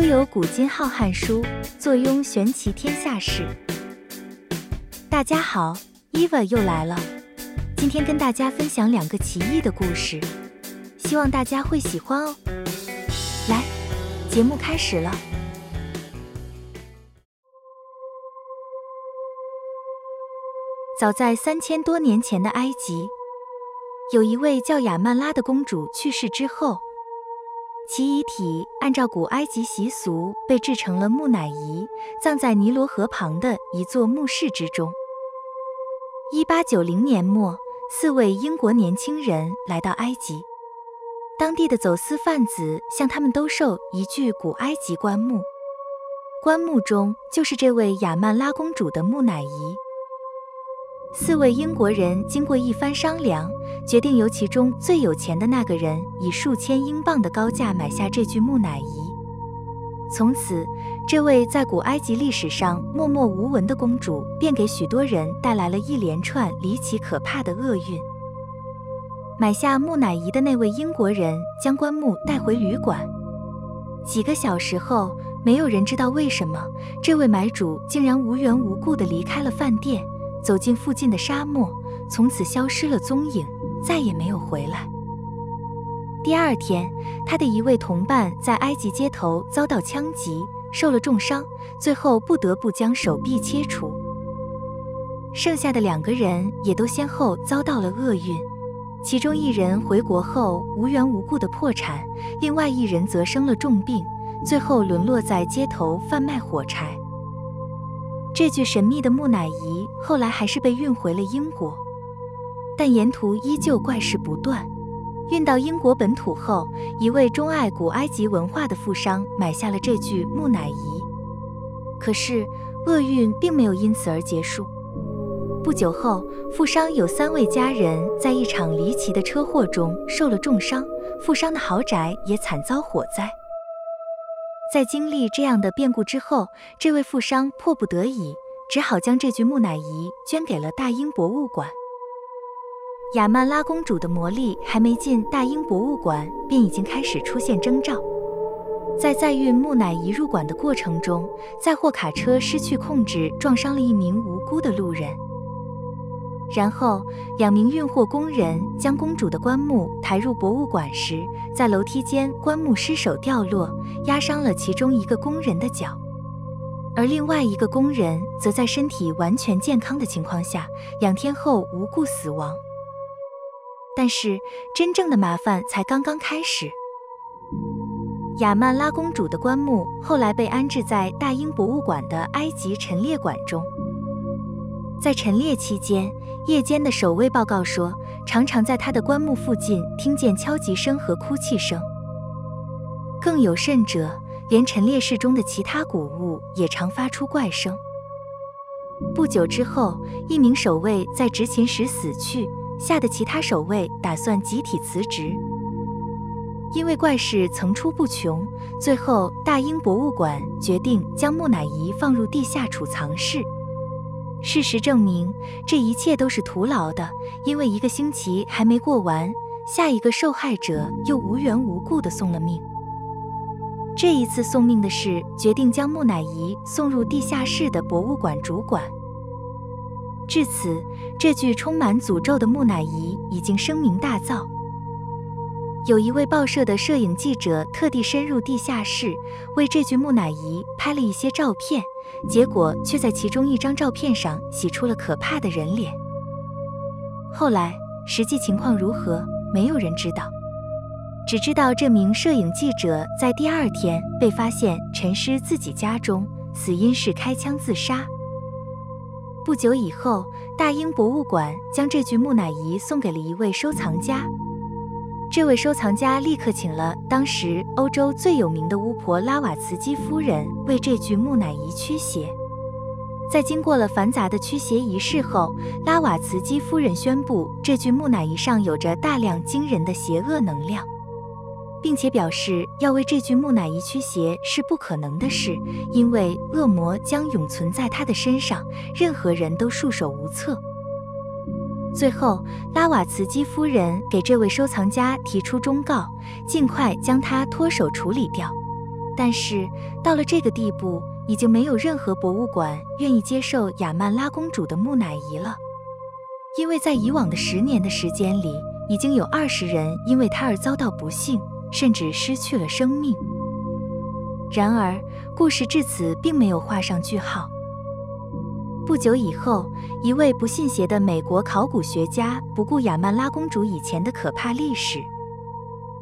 悠游古今浩瀚书，坐拥玄奇天下事。大家好，Eva 又来了，今天跟大家分享两个奇异的故事，希望大家会喜欢哦。来，节目开始了。早在三千多年前的埃及，有一位叫亚曼拉的公主去世之后。其遗体按照古埃及习俗被制成了木乃伊，葬在尼罗河旁的一座墓室之中。一八九零年末，四位英国年轻人来到埃及，当地的走私贩子向他们兜售一具古埃及棺木，棺木中就是这位亚曼拉公主的木乃伊。四位英国人经过一番商量，决定由其中最有钱的那个人以数千英镑的高价买下这具木乃伊。从此，这位在古埃及历史上默默无闻的公主便给许多人带来了一连串离奇可怕的厄运。买下木乃伊的那位英国人将棺木带回旅馆，几个小时后，没有人知道为什么这位买主竟然无缘无故地离开了饭店。走进附近的沙漠，从此消失了踪影，再也没有回来。第二天，他的一位同伴在埃及街头遭到枪击，受了重伤，最后不得不将手臂切除。剩下的两个人也都先后遭到了厄运，其中一人回国后无缘无故的破产，另外一人则生了重病，最后沦落在街头贩卖火柴。这具神秘的木乃伊后来还是被运回了英国，但沿途依旧怪事不断。运到英国本土后，一位钟爱古埃及文化的富商买下了这具木乃伊。可是厄运并没有因此而结束。不久后，富商有三位家人在一场离奇的车祸中受了重伤，富商的豪宅也惨遭火灾。在经历这样的变故之后，这位富商迫不得已，只好将这具木乃伊捐给了大英博物馆。亚曼拉公主的魔力还没进大英博物馆，便已经开始出现征兆。在载运木乃伊入馆的过程中，载货卡车失去控制，撞伤了一名无辜的路人。然后，两名运货工人将公主的棺木抬入博物馆时，在楼梯间，棺木失手掉落，压伤了其中一个工人的脚，而另外一个工人则在身体完全健康的情况下，两天后无故死亡。但是，真正的麻烦才刚刚开始。亚曼拉公主的棺木后来被安置在大英博物馆的埃及陈列馆中。在陈列期间，夜间的守卫报告说，常常在他的棺木附近听见敲击声和哭泣声。更有甚者，连陈列室中的其他古物也常发出怪声。不久之后，一名守卫在执勤时死去，吓得其他守卫打算集体辞职。因为怪事层出不穷，最后大英博物馆决定将木乃伊放入地下储藏室。事实证明，这一切都是徒劳的，因为一个星期还没过完，下一个受害者又无缘无故的送了命。这一次送命的是，决定将木乃伊送入地下室的博物馆主管。至此，这具充满诅咒的木乃伊已经声名大噪。有一位报社的摄影记者特地深入地下室，为这具木乃伊拍了一些照片，结果却在其中一张照片上洗出了可怕的人脸。后来实际情况如何，没有人知道，只知道这名摄影记者在第二天被发现沉尸自己家中，死因是开枪自杀。不久以后，大英博物馆将这具木乃伊送给了一位收藏家。这位收藏家立刻请了当时欧洲最有名的巫婆拉瓦茨基夫人为这具木乃伊驱邪。在经过了繁杂的驱邪仪式后，拉瓦茨基夫人宣布这具木乃伊上有着大量惊人的邪恶能量，并且表示要为这具木乃伊驱邪是不可能的事，因为恶魔将永存在他的身上，任何人都束手无策。最后，拉瓦茨基夫人给这位收藏家提出忠告，尽快将他脱手处理掉。但是到了这个地步，已经没有任何博物馆愿意接受亚曼拉公主的木乃伊了，因为在以往的十年的时间里，已经有二十人因为她而遭到不幸，甚至失去了生命。然而，故事至此并没有画上句号。不久以后，一位不信邪的美国考古学家不顾亚曼拉公主以前的可怕历史。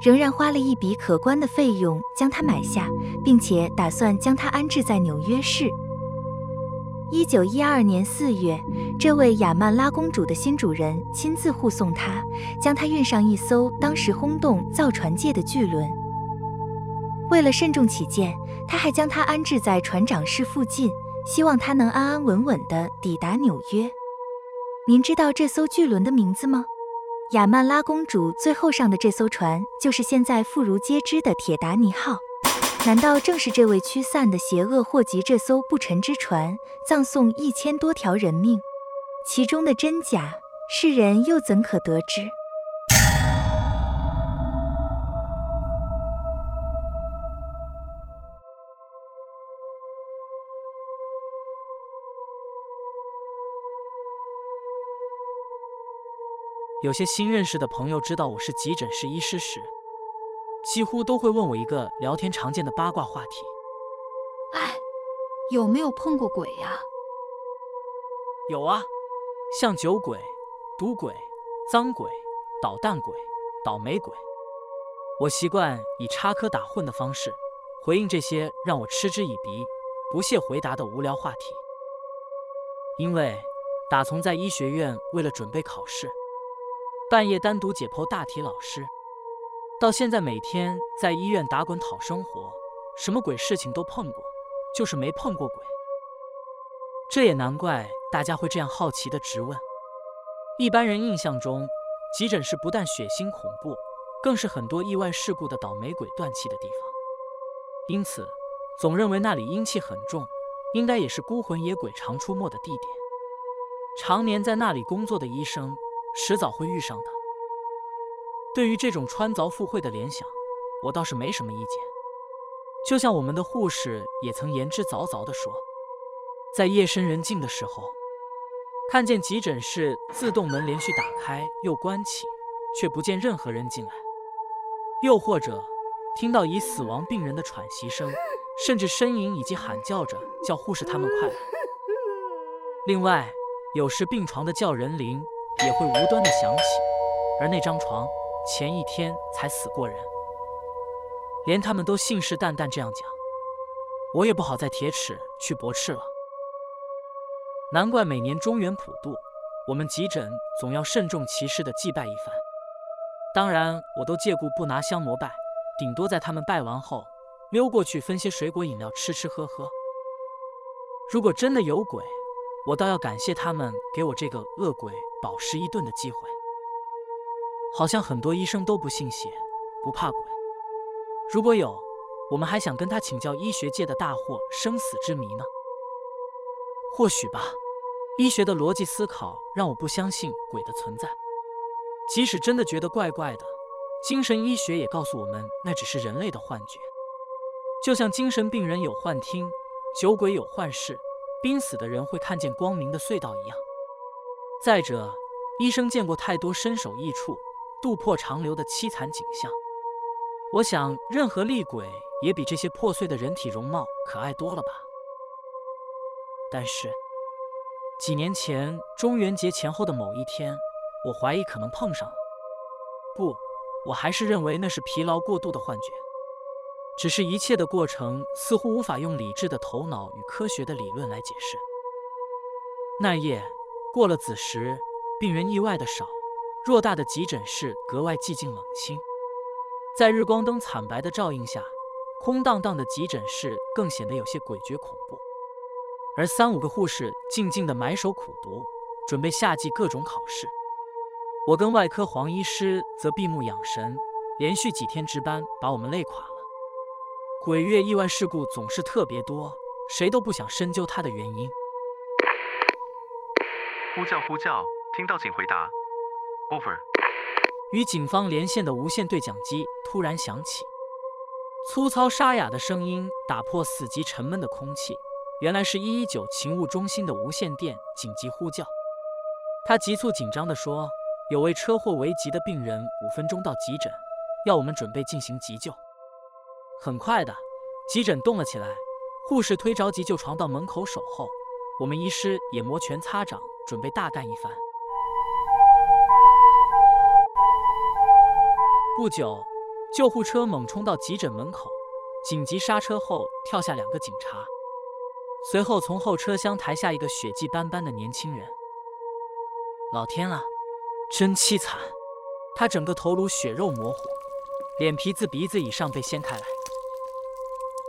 仍然花了一笔可观的费用将它买下，并且打算将它安置在纽约市。一九一二年四月，这位亚曼拉公主的新主人亲自护送她，将她运上一艘当时轰动造船界的巨轮。为了慎重起见，他还将她安置在船长室附近，希望她能安安稳稳地抵达纽约。您知道这艘巨轮的名字吗？亚曼拉公主最后上的这艘船，就是现在妇孺皆知的铁达尼号。难道正是这位驱散的邪恶祸及这艘不沉之船，葬送一千多条人命？其中的真假，世人又怎可得知？有些新认识的朋友知道我是急诊室医师时，几乎都会问我一个聊天常见的八卦话题：“哎，有没有碰过鬼呀？”“有啊，像酒鬼、赌鬼、脏鬼、捣蛋鬼、倒霉鬼。”我习惯以插科打诨的方式回应这些让我嗤之以鼻、不屑回答的无聊话题，因为打从在医学院为了准备考试。半夜单独解剖大体老师，到现在每天在医院打滚讨生活，什么鬼事情都碰过，就是没碰过鬼。这也难怪大家会这样好奇的直问。一般人印象中，急诊室不但血腥恐怖，更是很多意外事故的倒霉鬼断气的地方，因此总认为那里阴气很重，应该也是孤魂野鬼常出没的地点。常年在那里工作的医生。迟早会遇上的。对于这种穿凿附会的联想，我倒是没什么意见。就像我们的护士也曾言之凿凿地说，在夜深人静的时候，看见急诊室自动门连续打开又关起，却不见任何人进来；又或者听到已死亡病人的喘息声，甚至呻吟以及喊叫着叫护士他们快来。另外，有时病床的叫人铃。也会无端的响起，而那张床前一天才死过人，连他们都信誓旦旦这样讲，我也不好再铁齿去驳斥了。难怪每年中原普渡，我们急诊总要慎重其事的祭拜一番。当然，我都借故不拿香膜拜，顶多在他们拜完后溜过去分些水果饮料吃吃喝喝。如果真的有鬼，我倒要感谢他们给我这个恶鬼饱食一顿的机会。好像很多医生都不信邪，不怕鬼。如果有，我们还想跟他请教医学界的大祸生死之谜呢。或许吧，医学的逻辑思考让我不相信鬼的存在。即使真的觉得怪怪的，精神医学也告诉我们那只是人类的幻觉。就像精神病人有幻听，酒鬼有幻视。濒死的人会看见光明的隧道一样。再者，医生见过太多身首异处、渡破长流的凄惨景象。我想，任何厉鬼也比这些破碎的人体容貌可爱多了吧。但是，几年前中元节前后的某一天，我怀疑可能碰上了。不，我还是认为那是疲劳过度的幻觉。只是一切的过程似乎无法用理智的头脑与科学的理论来解释。那夜过了子时，病人意外的少，偌大的急诊室格外寂静冷清。在日光灯惨白的照映下，空荡荡的急诊室更显得有些诡谲恐怖。而三五个护士静静地埋首苦读，准备夏季各种考试。我跟外科黄医师则闭目养神，连续几天值班，把我们累垮了。鬼月意外事故总是特别多，谁都不想深究它的原因。呼叫呼叫，听到请回答。Over。与警方连线的无线对讲机突然响起，粗糙沙哑的声音打破死寂沉闷的空气，原来是一一九勤务中心的无线电紧急呼叫。他急促紧张地说：“有位车祸危急的病人，五分钟到急诊，要我们准备进行急救。”很快的，急诊动了起来，护士推着急救床到门口守候，我们医师也摩拳擦掌，准备大干一番。不久。救护车猛冲到急诊门口，紧急刹车后跳下两个警察，随后从后车厢抬下一个血迹斑斑的年轻人。老天啊，真凄惨！他整个头颅血肉模糊，脸皮自鼻子以上被掀开来，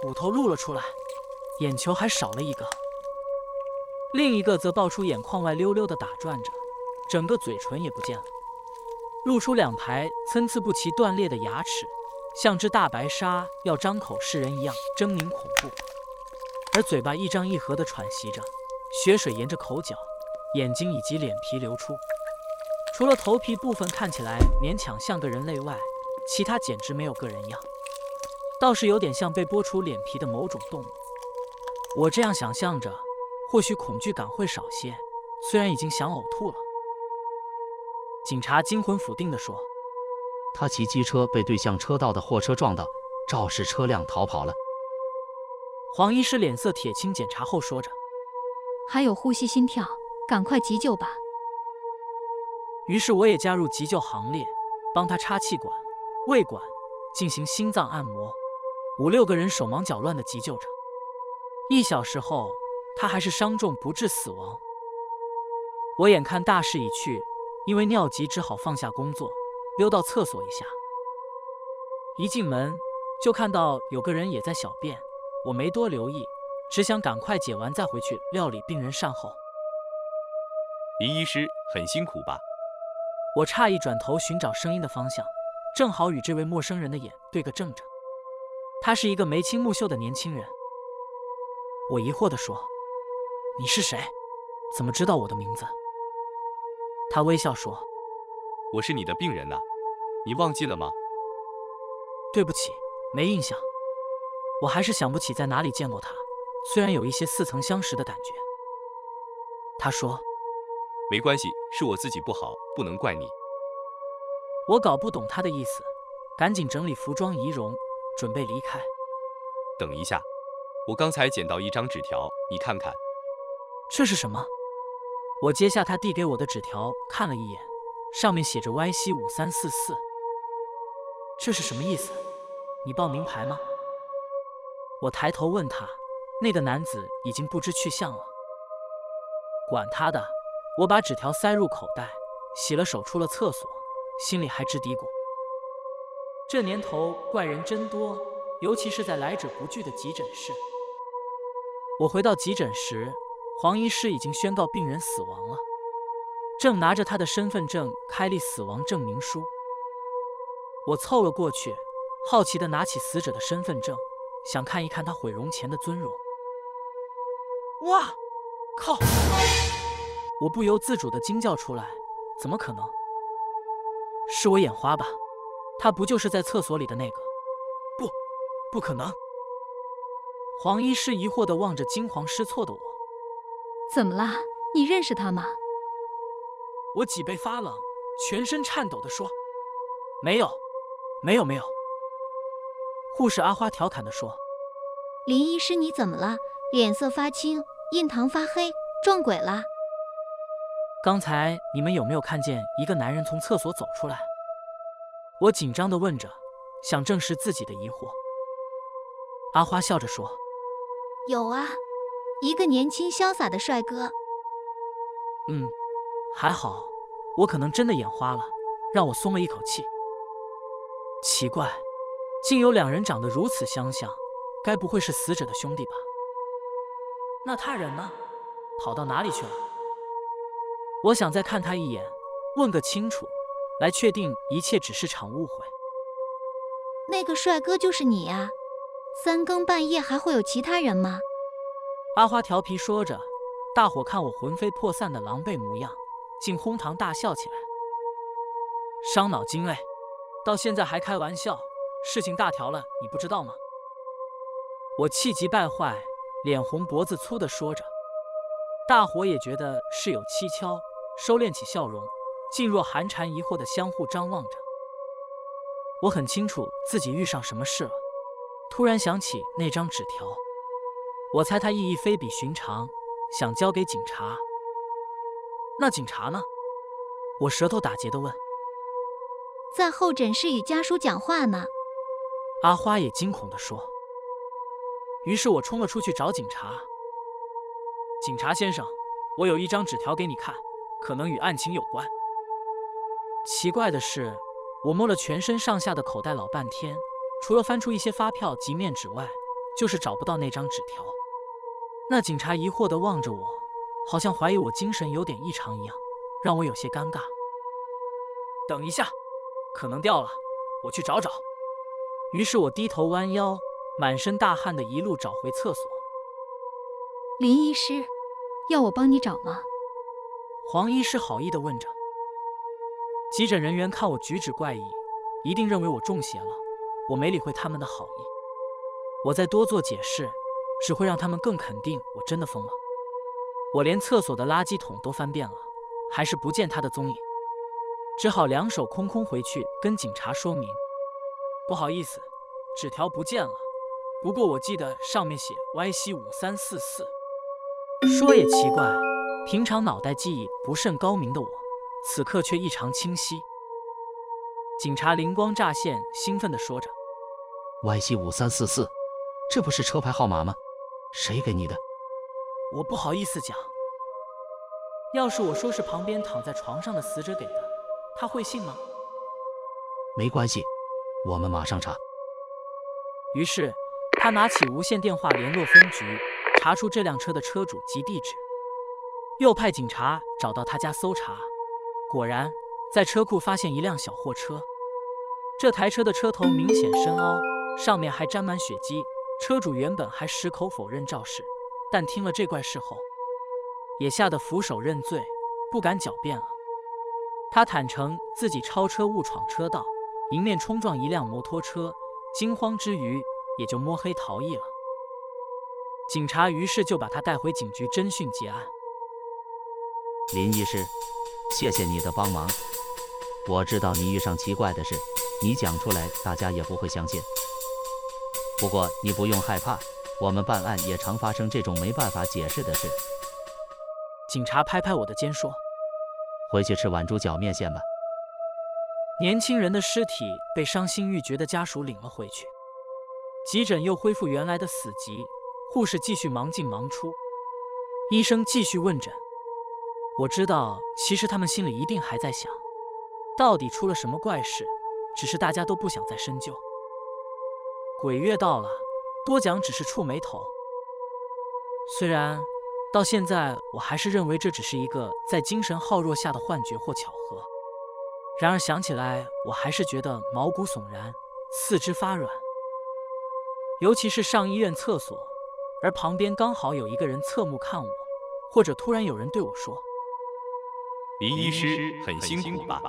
骨头露了出来，眼球还少了一个，另一个则爆出眼眶外溜溜的打转着，整个嘴唇也不见了。露出两排参差不齐、断裂的牙齿，像只大白鲨要张口噬人一样狰狞恐怖，而嘴巴一张一合地喘息着，血水沿着口角、眼睛以及脸皮流出。除了头皮部分看起来勉强像个人类外，其他简直没有个人样，倒是有点像被剥除脸皮的某种动物。我这样想象着，或许恐惧感会少些，虽然已经想呕吐了。警察惊魂甫定地说：“他骑机车被对向车道的货车撞到，肇事车辆逃跑了。”黄医师脸色铁青，检查后说着：“还有呼吸、心跳，赶快急救吧。”于是我也加入急救行列，帮他插气管、胃管，进行心脏按摩。五六个人手忙脚乱地急救着。一小时后，他还是伤重不治死亡。我眼看大势已去。因为尿急，只好放下工作，溜到厕所一下。一进门就看到有个人也在小便，我没多留意，只想赶快解完再回去料理病人善后。林医师很辛苦吧？我诧异转头寻找声音的方向，正好与这位陌生人的眼对个正着。他是一个眉清目秀的年轻人。我疑惑地说：“你是谁？怎么知道我的名字？”他微笑说：“我是你的病人呐，你忘记了吗？”对不起，没印象。我还是想不起在哪里见过他，虽然有一些似曾相识的感觉。他说：“没关系，是我自己不好，不能怪你。”我搞不懂他的意思，赶紧整理服装仪容，准备离开。等一下，我刚才捡到一张纸条，你看看，这是什么？我接下他递给我的纸条，看了一眼，上面写着 Y C 五三四四，这是什么意思？你报名牌吗？我抬头问他，那个男子已经不知去向了。管他的，我把纸条塞入口袋，洗了手，出了厕所，心里还直嘀咕：这年头怪人真多，尤其是在来者不拒的急诊室。我回到急诊时。黄医师已经宣告病人死亡了，正拿着他的身份证开立死亡证明书。我凑了过去，好奇地拿起死者的身份证，想看一看他毁容前的尊容。哇，靠！我不由自主地惊叫出来：怎么可能？是我眼花吧？他不就是在厕所里的那个？不，不可能！黄医师疑惑地望着惊慌失措的我。怎么了？你认识他吗？我脊背发冷，全身颤抖地说：“没有，没有，没有。”护士阿花调侃地说：“林医师，你怎么了？脸色发青，印堂发黑，撞鬼了？”刚才你们有没有看见一个男人从厕所走出来？我紧张地问着，想证实自己的疑惑。阿花笑着说：“有啊。”一个年轻潇洒的帅哥。嗯，还好，我可能真的眼花了，让我松了一口气。奇怪，竟有两人长得如此相像，该不会是死者的兄弟吧？那他人呢？跑到哪里去了？我想再看他一眼，问个清楚，来确定一切只是场误会。那个帅哥就是你呀？三更半夜还会有其他人吗？阿花调皮说着，大伙看我魂飞魄散的狼狈模样，竟哄堂大笑起来。伤脑筋嘞，到现在还开玩笑，事情大条了，你不知道吗？我气急败坏，脸红脖子粗的说着。大伙也觉得事有蹊跷，收敛起笑容，噤若寒蝉，疑惑的相互张望着。我很清楚自己遇上什么事了，突然想起那张纸条，我猜他意义非比寻常，想交给警察。那警察呢？我舌头打结的问。在候诊室与家属讲话呢。阿花也惊恐地说。于是我冲了出去找警察。警察先生，我有一张纸条给你看，可能与案情有关。奇怪的是，我摸了全身上下的口袋老半天，除了翻出一些发票及面纸外，就是找不到那张纸条。那警察疑惑地望着我，好像怀疑我精神有点异常一样，让我有些尴尬。等一下。可能掉了，我去找找。于是我低头弯腰，满身大汗的一路找回厕所。林医师，要我帮你找吗？黄医师好意的问着。急诊人员看我举止怪异，一定认为我中邪了。我没理会他们的好意。我再多做解释，只会让他们更肯定我真的疯了。我连厕所的垃圾桶都翻遍了，还是不见他的踪影。只好两手空空回去跟警察说明，不好意思，纸条不见了。不过我记得上面写 YC 五三四四。说也奇怪，平常脑袋记忆不甚高明的我，此刻却异常清晰。警察灵光乍现，兴奋地说着：“YC 五三四四，这不是车牌号码吗？谁给你的？”我不好意思讲。要是我说是旁边躺在床上的死者给的。他会信吗？没关系，我们马上查。于是他拿起无线电话联络分局，查出这辆车的车主及地址，又派警察找到他家搜查。果然，在车库发现一辆小货车。这台车的车头明显深凹，上面还沾满血迹。车主原本还矢口否认肇事，但听了这怪事后，也吓得俯首认罪，不敢狡辩了。他坦诚自己超车误闯车道，迎面冲撞一辆摩托车，惊慌之余也就摸黑逃逸了。警察于是就把他带回警局侦讯结案。林医师，谢谢你的帮忙。我知道你遇上奇怪的事，你讲出来大家也不会相信。不过你不用害怕，我们办案也常发生这种没办法解释的事。警察拍拍我的肩说。回去吃碗猪脚面线吧。年轻人的尸体被伤心欲绝的家属领了回去，急诊又恢复原来的死寂，护士继续忙进忙出，医生继续问诊。我知道，其实他们心里一定还在想，到底出了什么怪事，只是大家都不想再深究。鬼月到了，多讲只是触眉头。虽然。到现在，我还是认为这只是一个在精神耗弱下的幻觉或巧合。然而想起来，我还是觉得毛骨悚然，四肢发软。尤其是上医院厕所，而旁边刚好有一个人侧目看我，或者突然有人对我说：“林医师很辛苦吧？”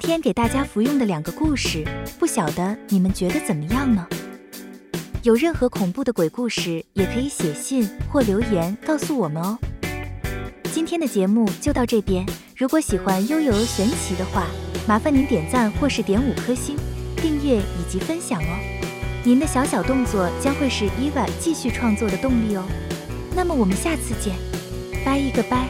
今天给大家服用的两个故事，不晓得你们觉得怎么样呢？有任何恐怖的鬼故事，也可以写信或留言告诉我们哦。今天的节目就到这边，如果喜欢悠悠玄奇的话，麻烦您点赞或是点五颗星、订阅以及分享哦。您的小小动作将会是伊娃继续创作的动力哦。那么我们下次见，拜一个拜。